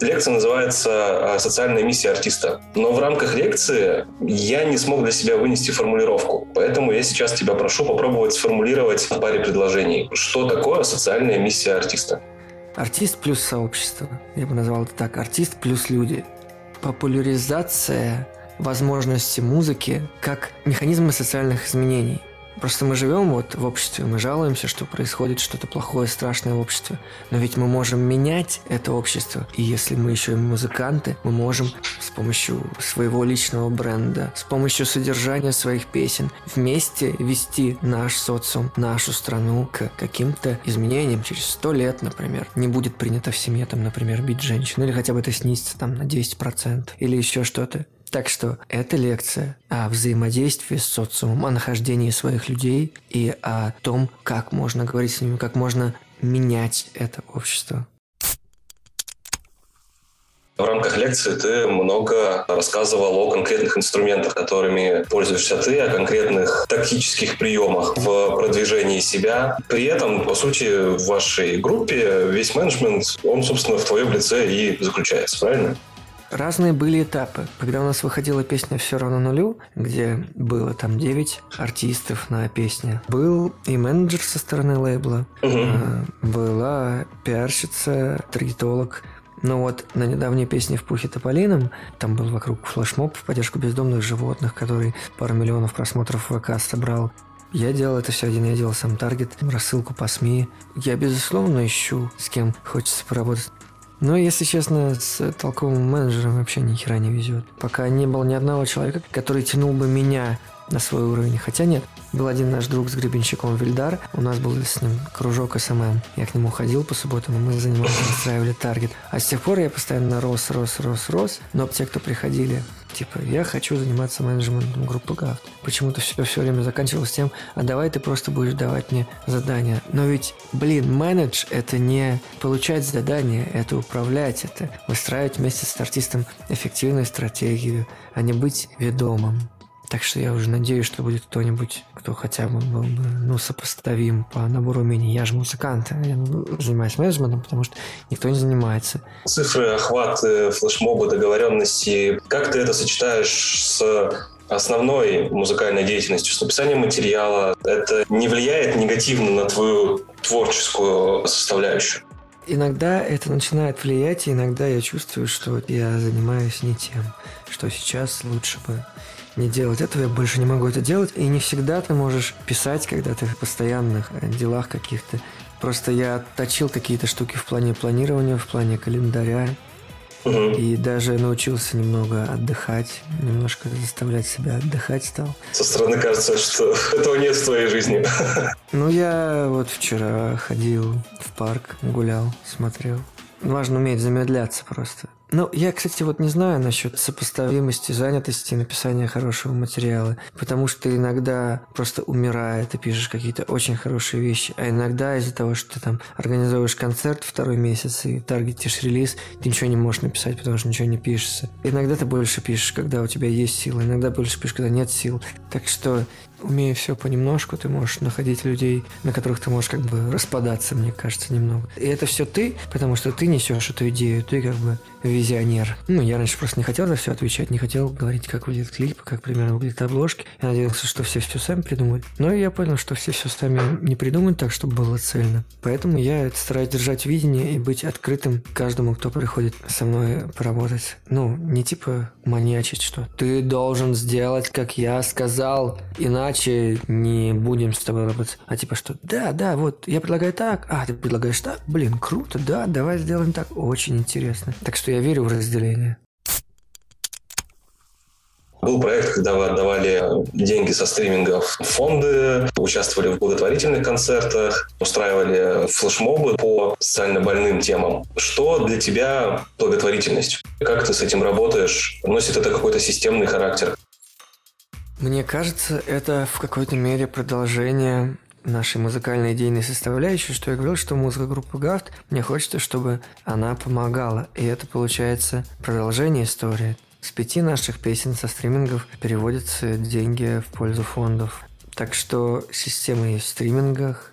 Лекция называется «Социальная миссия артиста». Но в рамках лекции я не смог для себя вынести формулировку. Поэтому я сейчас тебя прошу попробовать сформулировать в паре предложений. Что такое социальная миссия артиста? Артист плюс сообщество. Я бы назвал это так. Артист плюс люди. Популяризация возможности музыки как механизма социальных изменений – Просто мы живем вот в обществе, мы жалуемся, что происходит что-то плохое, страшное в обществе. Но ведь мы можем менять это общество. И если мы еще и музыканты, мы можем с помощью своего личного бренда, с помощью содержания своих песен вместе вести наш социум, нашу страну к каким-то изменениям. Через сто лет, например, не будет принято в семье, там, например, бить женщину, или хотя бы это снизится там на 10%, или еще что-то. Так что эта лекция о взаимодействии с социумом, о нахождении своих людей и о том, как можно говорить с ними, как можно менять это общество. В рамках лекции ты много рассказывал о конкретных инструментах, которыми пользуешься ты, о конкретных тактических приемах в продвижении себя. При этом, по сути, в вашей группе весь менеджмент, он, собственно, в твоем лице и заключается, правильно? Разные были этапы. Когда у нас выходила песня «Все равно нулю», где было там 9 артистов на песне, был и менеджер со стороны лейбла, угу. была пиарщица, таргетолог, но вот на недавней песне «В пухе тополином» там был вокруг флешмоб в поддержку бездомных животных, который пару миллионов просмотров в ВК собрал. Я делал это все один, я делал сам таргет, рассылку по СМИ. Я, безусловно, ищу, с кем хочется поработать. Но, если честно, с толковым менеджером вообще ни хера не везет. Пока не было ни одного человека, который тянул бы меня на свой уровень. Хотя нет, был один наш друг с гребенщиком Вильдар. У нас был с ним кружок SMM. Я к нему ходил по субботам, и мы занимались, настраивали таргет. А с тех пор я постоянно рос, рос, рос, рос. Но те, кто приходили, типа, я хочу заниматься менеджментом группы ГАФТ. Почему-то все, все время заканчивалось тем, а давай ты просто будешь давать мне задания. Но ведь, блин, manage – это не получать задания, это управлять, это выстраивать вместе с артистом эффективную стратегию, а не быть ведомым. Так что я уже надеюсь, что будет кто-нибудь, кто хотя бы был бы, ну, сопоставим по набору умений. Я же музыкант, я занимаюсь менеджментом, потому что никто не занимается. Цифры, охваты, флешмобы, договоренности. Как ты это сочетаешь с основной музыкальной деятельностью, с написанием материала, это не влияет негативно на твою творческую составляющую? Иногда это начинает влиять, и иногда я чувствую, что я занимаюсь не тем, что сейчас лучше бы не делать этого, я больше не могу это делать. И не всегда ты можешь писать, когда ты в постоянных делах каких-то. Просто я точил какие-то штуки в плане планирования, в плане календаря. И даже научился немного отдыхать, немножко заставлять себя отдыхать стал. Со стороны кажется, что этого нет в твоей жизни. Ну, я вот вчера ходил в парк, гулял, смотрел. Важно уметь замедляться просто. Ну, я, кстати, вот не знаю насчет сопоставимости занятости и написания хорошего материала, потому что иногда просто умирая, ты пишешь какие-то очень хорошие вещи, а иногда из-за того, что ты там организовываешь концерт второй месяц и таргетишь релиз, ты ничего не можешь написать, потому что ничего не пишется. Иногда ты больше пишешь, когда у тебя есть силы, иногда больше пишешь, когда нет сил. Так что умея все понемножку, ты можешь находить людей, на которых ты можешь как бы распадаться, мне кажется, немного. И это все ты, потому что ты несешь эту идею, ты как бы визионер. Ну, я раньше просто не хотел за все отвечать, не хотел говорить, как выглядит клип, как примерно выглядят обложки. Я надеялся, что все все сами придумают. Но я понял, что все все сами не придумают так, чтобы было цельно. Поэтому я стараюсь держать видение и быть открытым каждому, кто приходит со мной поработать. Ну, не типа маньячить, что ты должен сделать, как я сказал, иначе не будем с тобой работать. А типа что, да, да, вот, я предлагаю так, а, ты предлагаешь так, блин, круто, да, давай сделаем так, очень интересно. Так что я верю в разделение. Был проект, когда вы отдавали деньги со стримингов в фонды, участвовали в благотворительных концертах, устраивали флешмобы по социально больным темам. Что для тебя благотворительность? Как ты с этим работаешь? Носит это какой-то системный характер? Мне кажется, это в какой-то мере продолжение нашей музыкальной идейной составляющей, что я говорил, что музыка группы Гафт, мне хочется, чтобы она помогала. И это получается продолжение истории. С пяти наших песен со стримингов переводятся деньги в пользу фондов. Так что система есть в стримингах.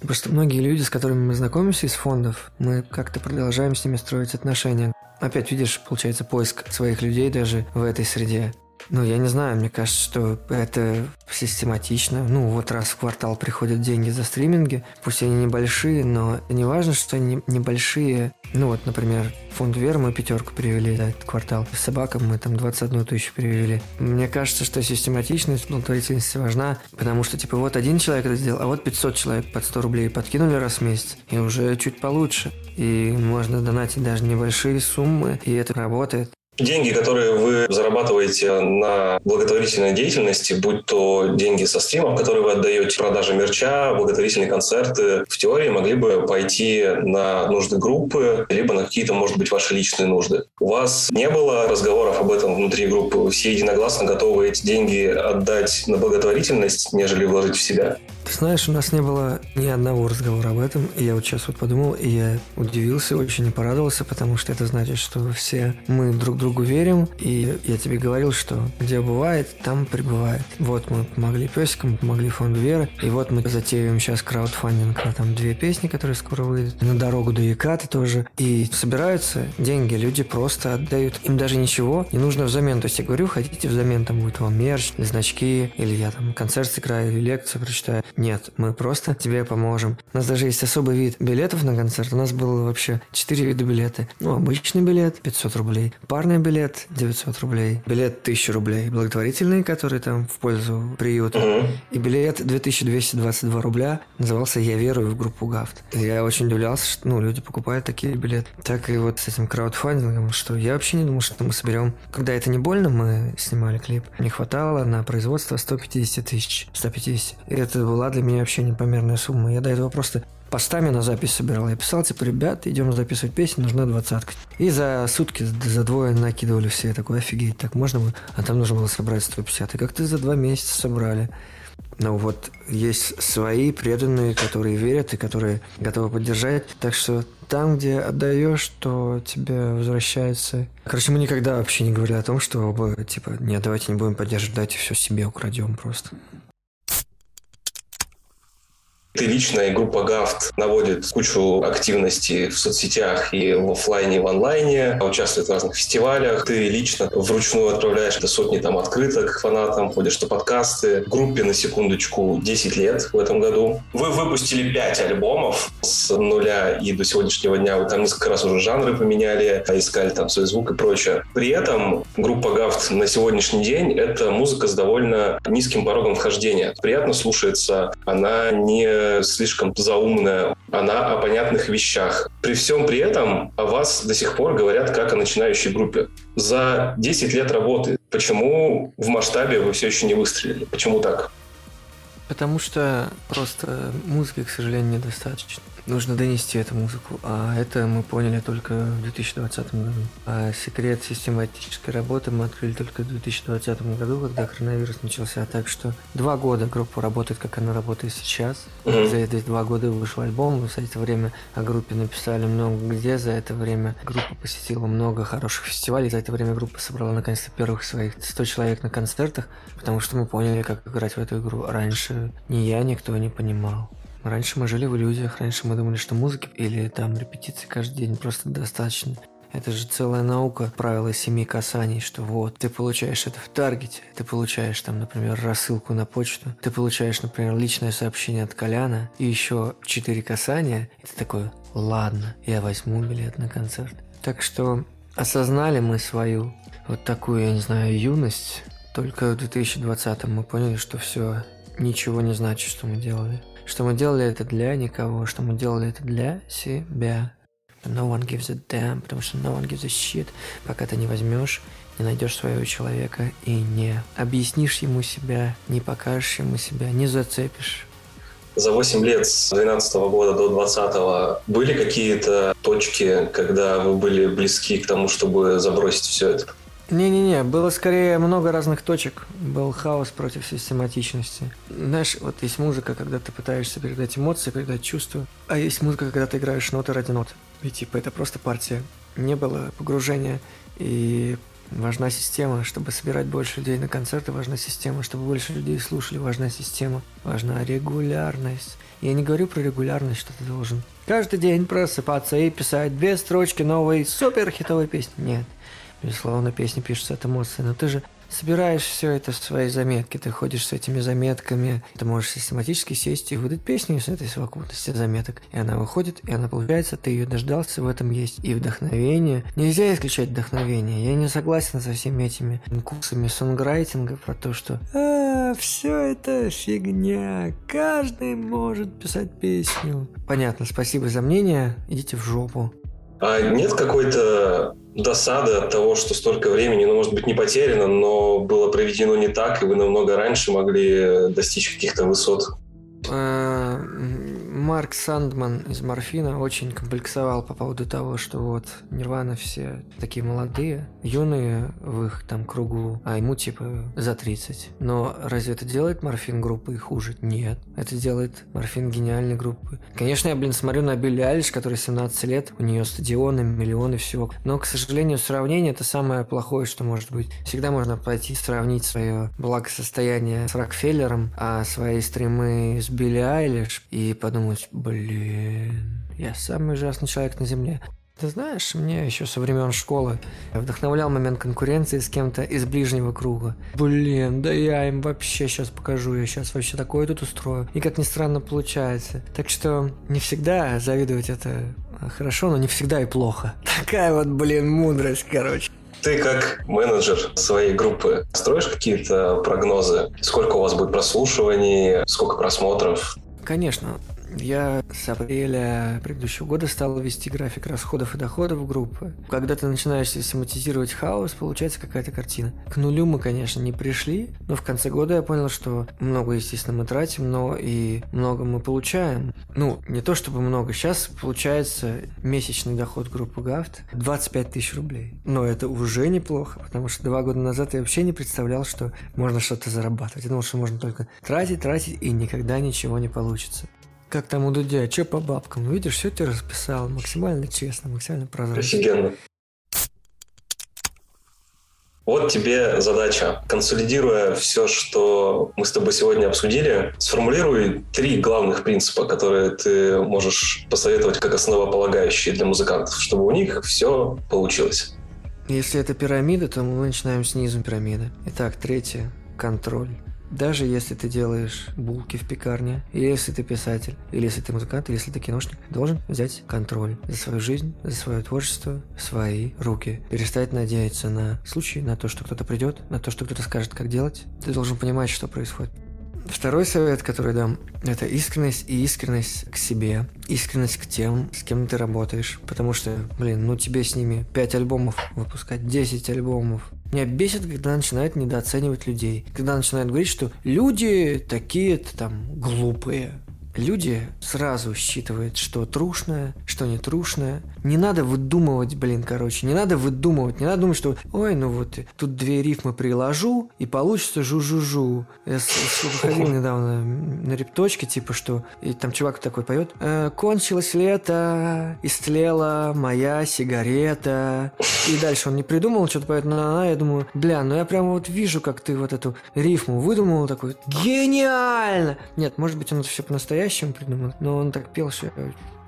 Просто многие люди, с которыми мы знакомимся из фондов, мы как-то продолжаем с ними строить отношения. Опять видишь, получается поиск своих людей даже в этой среде. Ну, я не знаю, мне кажется, что это систематично. Ну, вот раз в квартал приходят деньги за стриминги, пусть они небольшие, но не важно, что они небольшие. Ну, вот, например, фонд Вер мы пятерку перевели за этот квартал. Собакам мы там 21 тысячу перевели. Мне кажется, что систематичность благотворительности важна, потому что, типа, вот один человек это сделал, а вот 500 человек под 100 рублей подкинули раз в месяц, и уже чуть получше. И можно донатить даже небольшие суммы, и это работает. Деньги, которые вы зарабатываете на благотворительной деятельности, будь то деньги со стримов, которые вы отдаете, продажа мерча, благотворительные концерты, в теории могли бы пойти на нужды группы, либо на какие-то, может быть, ваши личные нужды. У вас не было разговоров об этом внутри группы? Все единогласно готовы эти деньги отдать на благотворительность, нежели вложить в себя? Ты знаешь, у нас не было ни одного разговора об этом, и я вот сейчас вот подумал, и я удивился очень и порадовался, потому что это значит, что все мы друг другу верим, и я тебе говорил, что где бывает, там прибывает. Вот мы помогли песикам, помогли фонду Веры, и вот мы затеиваем сейчас краудфандинг на там две песни, которые скоро выйдут, на дорогу до Якаты тоже, и собираются деньги, люди просто отдают, им даже ничего не нужно взамен, то есть я говорю, хотите взамен, там будет вам мерч, или значки, или я там концерт сыграю, или лекцию прочитаю, нет, мы просто тебе поможем. У нас даже есть особый вид билетов на концерт. У нас было вообще 4 вида билета. Ну, обычный билет 500 рублей, парный билет 900 рублей, билет 1000 рублей, благотворительный, который там в пользу приюта, и билет 2222 рубля назывался «Я верую в группу Гафт». Я очень удивлялся, что ну, люди покупают такие билеты. Так и вот с этим краудфандингом, что я вообще не думал, что мы соберем. Когда это не больно, мы снимали клип. Не хватало на производство 150 тысяч. 150. И это была для меня вообще непомерная сумма. Я до этого просто постами на запись собирал. Я писал, типа, ребят, идем записывать песню, нужна двадцатка. И за сутки, за двое накидывали все. Я такой, офигеть, так можно было? А там нужно было собрать 150. И как ты за два месяца собрали? Ну вот, есть свои преданные, которые верят и которые готовы поддержать. Так что там, где отдаешь, то тебе возвращается. Короче, мы никогда вообще не говорили о том, что, типа, нет, давайте не будем поддерживать, давайте все себе украдем просто. Ты лично и группа Гафт наводит кучу активности в соцсетях и в офлайне, и в онлайне, участвует в разных фестивалях. Ты лично вручную отправляешь до сотни там открыток фанатам, ходишь на подкасты. Группе, на секундочку, 10 лет в этом году. Вы выпустили 5 альбомов с нуля и до сегодняшнего дня. Вы там несколько раз уже жанры поменяли, искали там свой звук и прочее. При этом группа Гафт на сегодняшний день — это музыка с довольно низким порогом вхождения. Приятно слушается, она не слишком заумная, она о понятных вещах. При всем при этом о вас до сих пор говорят как о начинающей группе. За 10 лет работы почему в масштабе вы все еще не выстрелили? Почему так? Потому что просто музыки, к сожалению, недостаточно нужно донести эту музыку, а это мы поняли только в 2020 году. А секрет систематической работы мы открыли только в 2020 году, когда коронавирус начался. Так что два года группа работает, как она работает сейчас. За эти два года вышел альбом, за это время о группе написали много где, за это время группа посетила много хороших фестивалей, за это время группа собрала наконец-то первых своих 100 человек на концертах, потому что мы поняли, как играть в эту игру. Раньше ни я, никто не понимал. Раньше мы жили в иллюзиях, раньше мы думали, что музыки или там репетиции каждый день просто достаточно. Это же целая наука, правила семи касаний, что вот, ты получаешь это в таргете, ты получаешь там, например, рассылку на почту, ты получаешь, например, личное сообщение от Коляна и еще четыре касания, и ты такой, ладно, я возьму билет на концерт. Так что осознали мы свою вот такую, я не знаю, юность, только в 2020 мы поняли, что все ничего не значит, что мы делали что мы делали это для никого, что мы делали это для себя. No one gives a damn, потому что no one gives a shit, пока ты не возьмешь, не найдешь своего человека и не объяснишь ему себя, не покажешь ему себя, не зацепишь. За 8 лет с 2012 года до 2020 были какие-то точки, когда вы были близки к тому, чтобы забросить все это? Не-не-не, было скорее много разных точек. Был хаос против систематичности. Знаешь, вот есть музыка, когда ты пытаешься передать эмоции, передать чувства, а есть музыка, когда ты играешь ноты ради нот. И типа это просто партия. Не было погружения, и важна система, чтобы собирать больше людей на концерты, важна система, чтобы больше людей слушали, важна система, важна регулярность. Я не говорю про регулярность, что ты должен каждый день просыпаться и писать две строчки новой супер хитовой песни. Нет. Безусловно, песни пишутся от эмоций, но ты же собираешь все это в свои заметки, ты ходишь с этими заметками, ты можешь систематически сесть и выдать песню из этой совокупности заметок. И она выходит, и она получается, ты ее дождался, в этом есть и вдохновение. Нельзя исключать вдохновение. Я не согласен со всеми этими курсами сонграйтинга про то, что а, все это фигня, каждый может писать песню. Понятно, спасибо за мнение, идите в жопу. А нет какой-то досады от того, что столько времени, ну, может быть, не потеряно, но было проведено не так, и вы намного раньше могли достичь каких-то высот? Марк Сандман из Морфина очень комплексовал по поводу того, что вот Нирвана все такие молодые, юные в их там кругу, а ему типа за 30. Но разве это делает Морфин группы хуже? Нет. Это делает Морфин гениальной группы. Конечно, я, блин, смотрю на Билли Айлиш, которой 17 лет, у нее стадионы, миллионы всего. Но, к сожалению, сравнение это самое плохое, что может быть. Всегда можно пойти сравнить свое благосостояние с Рокфеллером, а свои стримы с Билли Айлиш и подумать, подумать, блин, я самый ужасный человек на Земле. Ты знаешь, мне еще со времен школы вдохновлял момент конкуренции с кем-то из ближнего круга. Блин, да я им вообще сейчас покажу, я сейчас вообще такое тут устрою. И как ни странно получается. Так что не всегда завидовать это хорошо, но не всегда и плохо. Такая вот, блин, мудрость, короче. Ты как менеджер своей группы строишь какие-то прогнозы? Сколько у вас будет прослушиваний, сколько просмотров? Конечно. Я с апреля предыдущего года стал вести график расходов и доходов группы. Когда ты начинаешь систематизировать хаос, получается какая-то картина. К нулю мы, конечно, не пришли, но в конце года я понял, что много, естественно, мы тратим, но и много мы получаем. Ну, не то чтобы много. Сейчас получается месячный доход группы Гафт 25 тысяч рублей. Но это уже неплохо, потому что два года назад я вообще не представлял, что можно что-то зарабатывать. Я думал, что можно только тратить, тратить, и никогда ничего не получится. Как там у Дудя, что по бабкам? Ну, видишь, все ты расписал, максимально честно, максимально прозрачно. Офигенно. Вот тебе задача. Консолидируя все, что мы с тобой сегодня обсудили, сформулируй три главных принципа, которые ты можешь посоветовать как основополагающие для музыкантов, чтобы у них все получилось. Если это пирамида, то мы начинаем снизу пирамиды. Итак, третье – контроль. Даже если ты делаешь булки в пекарне, или если ты писатель, или если ты музыкант, или если ты киношник, должен взять контроль за свою жизнь, за свое творчество свои руки. Перестать надеяться на случай, на то, что кто-то придет, на то, что кто-то скажет, как делать. Ты должен понимать, что происходит. Второй совет, который дам, это искренность и искренность к себе. Искренность к тем, с кем ты работаешь. Потому что, блин, ну тебе с ними 5 альбомов выпускать, 10 альбомов. Меня бесит, когда начинают недооценивать людей. Когда начинают говорить, что люди такие-то там глупые люди сразу считывают, что трушное, что не трушное. Не надо выдумывать, блин, короче, не надо выдумывать, не надо думать, что, ой, ну вот тут две рифмы приложу, и получится жу-жу-жу. Я выходил недавно на репточке, типа, что и там чувак такой поет, э, кончилось лето, истлела моя сигарета. И дальше он не придумал, что-то поет на я думаю, бля, ну я прямо вот вижу, как ты вот эту рифму выдумал, такой, гениально! Нет, может быть, он это все по-настоящему по-настоящему придумал, но он так пел, что я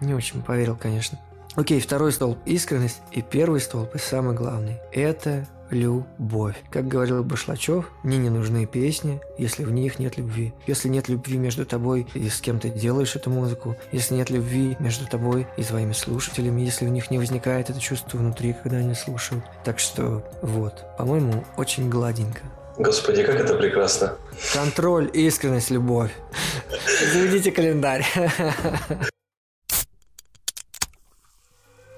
не очень поверил, конечно. Окей, второй столб – искренность. И первый столб, и самый главный – это любовь. Как говорил Башлачев, мне не нужны песни, если в них нет любви. Если нет любви между тобой и с кем ты делаешь эту музыку, если нет любви между тобой и твоими слушателями, если в них не возникает это чувство внутри, когда они слушают. Так что вот, по-моему, очень гладенько. Господи, как это прекрасно. Контроль, искренность, любовь. Заведите календарь.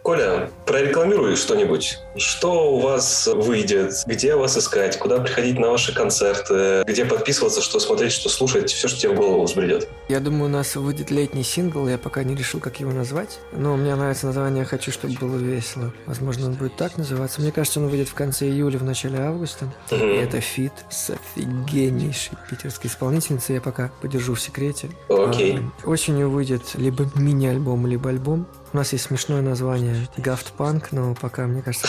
Коля, прорекламируй что-нибудь. Что у вас выйдет? Где вас искать? Куда приходить на ваши концерты? Где подписываться, что смотреть, что слушать? Все, что тебе в голову взбредет. Я думаю, у нас выйдет летний сингл. Я пока не решил, как его назвать. Но мне нравится название «Хочу, чтобы было весело». Возможно, он будет так называться. Мне кажется, он выйдет в конце июля, в начале августа. Угу. И это feat с офигеннейшей питерской исполнительницей. Я пока подержу в секрете. Окей. А, осенью выйдет либо мини-альбом, либо альбом. У нас есть смешное название Гафт Панк, но пока, мне кажется,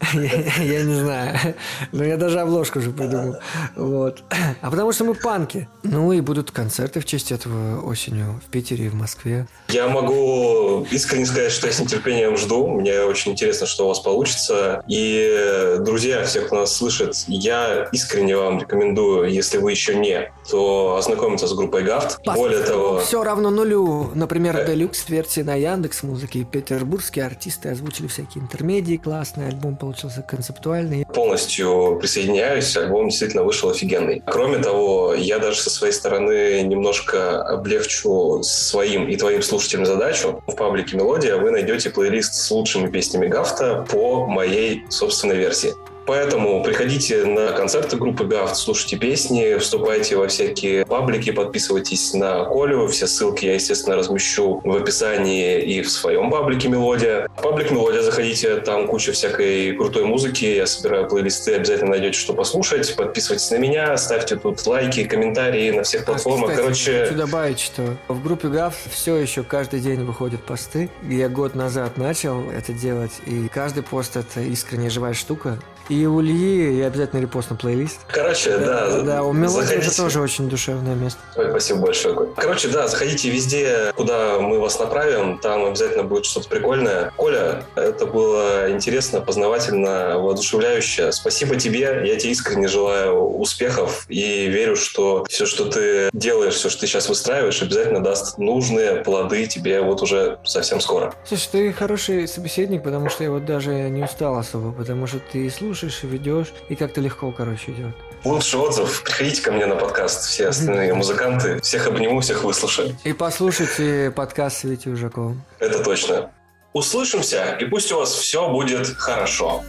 я не знаю. Но я даже обложку уже придумал. Вот. А потому что мы панки. Ну и будут концерты в честь этого осенью в Питере и в Москве. Я могу искренне сказать, что я с нетерпением жду. Мне очень интересно, что у вас получится. И, друзья, всех, кто нас слышит, я искренне вам рекомендую, если вы еще не, то ознакомиться с группой Гафт. Более того... Все равно нулю. Например, Делюкс версия версии на Яндекс Музыке. Петербургские артисты озвучили всякие интермедии классные, альбом получился концептуальный. Полностью присоединяюсь, альбом действительно вышел офигенный. Кроме того, я даже со своей стороны немножко облегчу своим и твоим слушателям задачу. В паблике «Мелодия» вы найдете плейлист с лучшими песнями Гафта по моей собственной версии. Поэтому приходите на концерты группы ГАФТ, слушайте песни, вступайте во всякие паблики, подписывайтесь на Колю. Все ссылки я, естественно, размещу в описании и в своем паблике «Мелодия». Паблик «Мелодия» заходите, там куча всякой крутой музыки. Я собираю плейлисты, обязательно найдете, что послушать. Подписывайтесь на меня, ставьте тут лайки, комментарии на всех платформах. Кстати, Короче... Хочу добавить, что в группе ГАФ все еще каждый день выходят посты. Я год назад начал это делать, и каждый пост — это искренне живая штука. И у Ильи я обязательно репостну плейлист. Короче, да. Да, да у Мелодии это тоже очень душевное место. Ой, спасибо большое. Короче, да, заходите везде, куда мы вас направим, там обязательно будет что-то прикольное. Коля, это было интересно, познавательно, воодушевляюще. Спасибо тебе, я тебе искренне желаю успехов и верю, что все, что ты делаешь, все, что ты сейчас выстраиваешь, обязательно даст нужные плоды тебе вот уже совсем скоро. Слушай, ты хороший собеседник, потому что я вот даже не устал особо, потому что ты слушаешь слушаешь и ведешь, и как-то легко, короче, идет. Лучший отзыв. Приходите ко мне на подкаст. Все остальные музыканты. Всех обниму, всех выслушаю. И послушайте подкаст с Витей Ужаковым. Это точно. Услышимся, и пусть у вас все будет хорошо.